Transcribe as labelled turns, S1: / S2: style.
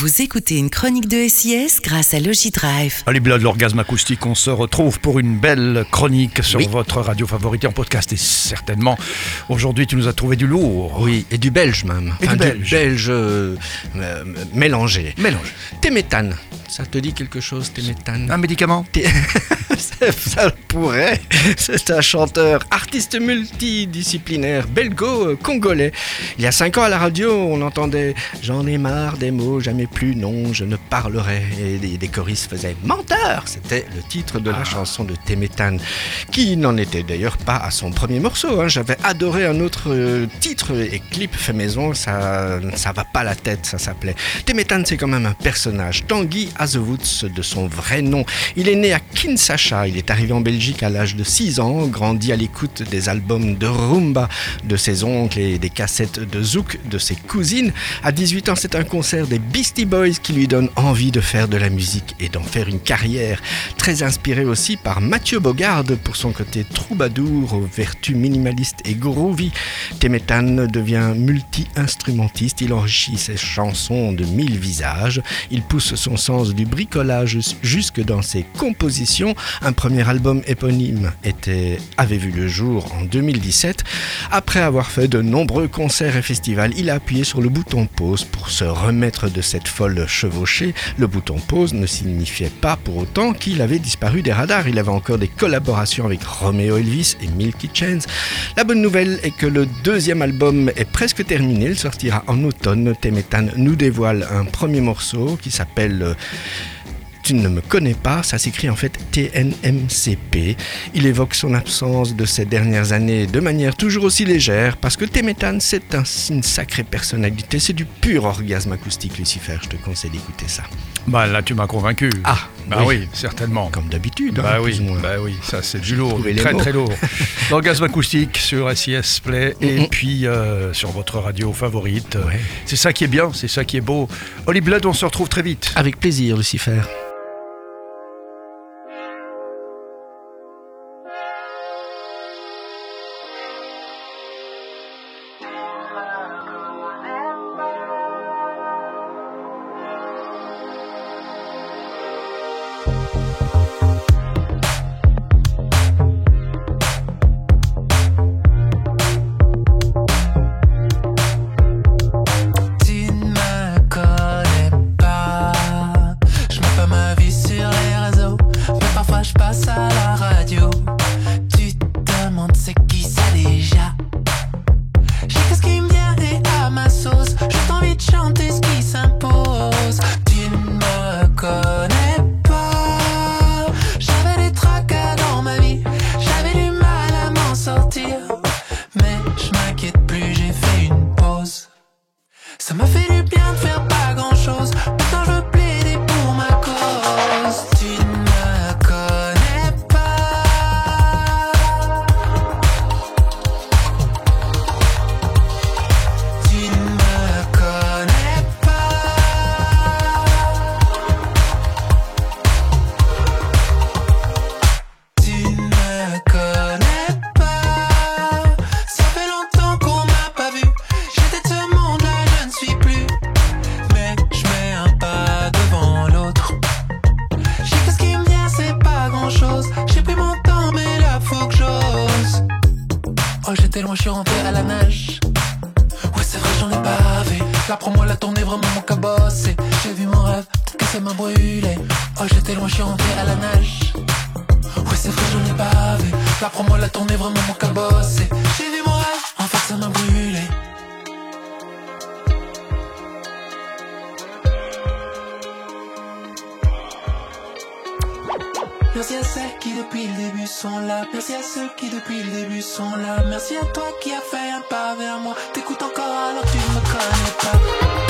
S1: Vous écoutez une chronique de SIS grâce à Logidrive.
S2: Allez, de l'orgasme acoustique, on se retrouve pour une belle chronique sur votre radio favorite en podcast. Et certainement, aujourd'hui, tu nous as trouvé du lourd.
S3: Oui, et du belge même.
S2: Et du belge.
S3: euh, euh, mélangé.
S2: Mélange.
S3: Téméthane. Ça te dit quelque chose, Téméthane?
S2: Un médicament?
S3: Té- ça, pourrait. C'est un chanteur, artiste multidisciplinaire, belgo-congolais. Il y a cinq ans à la radio, on entendait J'en ai marre des mots, jamais plus, non, je ne parlerai. Et des, des choristes faisaient Menteur C'était le titre de la chanson de Téméthane, qui n'en était d'ailleurs pas à son premier morceau. hein. J'avais adoré un autre euh, titre et clip fait maison, ça, ça va pas la tête, ça s'appelait. Téméthane, c'est quand même un personnage. Tanguy Azewoods, de son vrai nom. Il est né à Kinshasa. Il est arrivé en Belgique à l'âge de 6 ans, grandi à l'écoute des albums de rumba de ses oncles et des cassettes de zouk de ses cousines. À 18 ans, c'est un concert des Beastie Boys qui lui donne envie de faire de la musique et d'en faire une carrière. Très inspiré aussi par Mathieu Bogarde pour son côté troubadour aux vertus minimalistes et groovy. Téméthane devient multi-instrumentiste. Il enrichit ses chansons de mille visages. Il pousse son sens du bricolage jusque dans ses compositions. Premier album éponyme était, avait vu le jour en 2017. Après avoir fait de nombreux concerts et festivals, il a appuyé sur le bouton pause pour se remettre de cette folle chevauchée. Le bouton pause ne signifiait pas pour autant qu'il avait disparu des radars. Il avait encore des collaborations avec Romeo Elvis et Milky Chance. La bonne nouvelle est que le deuxième album est presque terminé. Il sortira en automne. Téméthane nous dévoile un premier morceau qui s'appelle tu ne me connais pas, ça s'écrit en fait TNMCP. Il évoque son absence de ces dernières années de manière toujours aussi légère, parce que Téméthane, c'est un- une sacrée personnalité, c'est du pur orgasme acoustique, Lucifer, je te conseille d'écouter ça.
S2: Bah là, tu m'as convaincu.
S3: Ah,
S2: bah oui,
S3: oui.
S2: certainement.
S3: Comme d'habitude, hein,
S2: Bah oui,
S3: plus ou moins.
S2: bah oui, ça c'est du lourd, du très
S3: mots.
S2: très lourd. L'orgasme acoustique sur SIS Play et
S3: Mhm.
S2: puis euh, sur votre radio favorite.
S3: Ouais.
S2: C'est ça qui est bien, c'est ça qui est beau. Holly Blood, on se retrouve très vite.
S3: Avec plaisir, Lucifer.
S4: outside J'ai pris mon temps, mais là faut que j'ose. Oh, j'étais loin, je suis rentré à la nage. Ouais, c'est vrai, j'en ai bavé. La promo, la tournée, vraiment mon cabossé. J'ai vu mon rêve, peut-être que ça m'a brûlé. Oh, j'étais loin, je suis rentré à la nage. Ouais, c'est vrai, j'en ai bavé. La promo, la tournée, vraiment mon cabossé. J'ai vu mon rêve, qui depuis le début sont là. Merci à ceux qui depuis le début sont là. Merci à toi qui as fait un pas vers moi. T'écoutes encore alors tu ne me connais pas.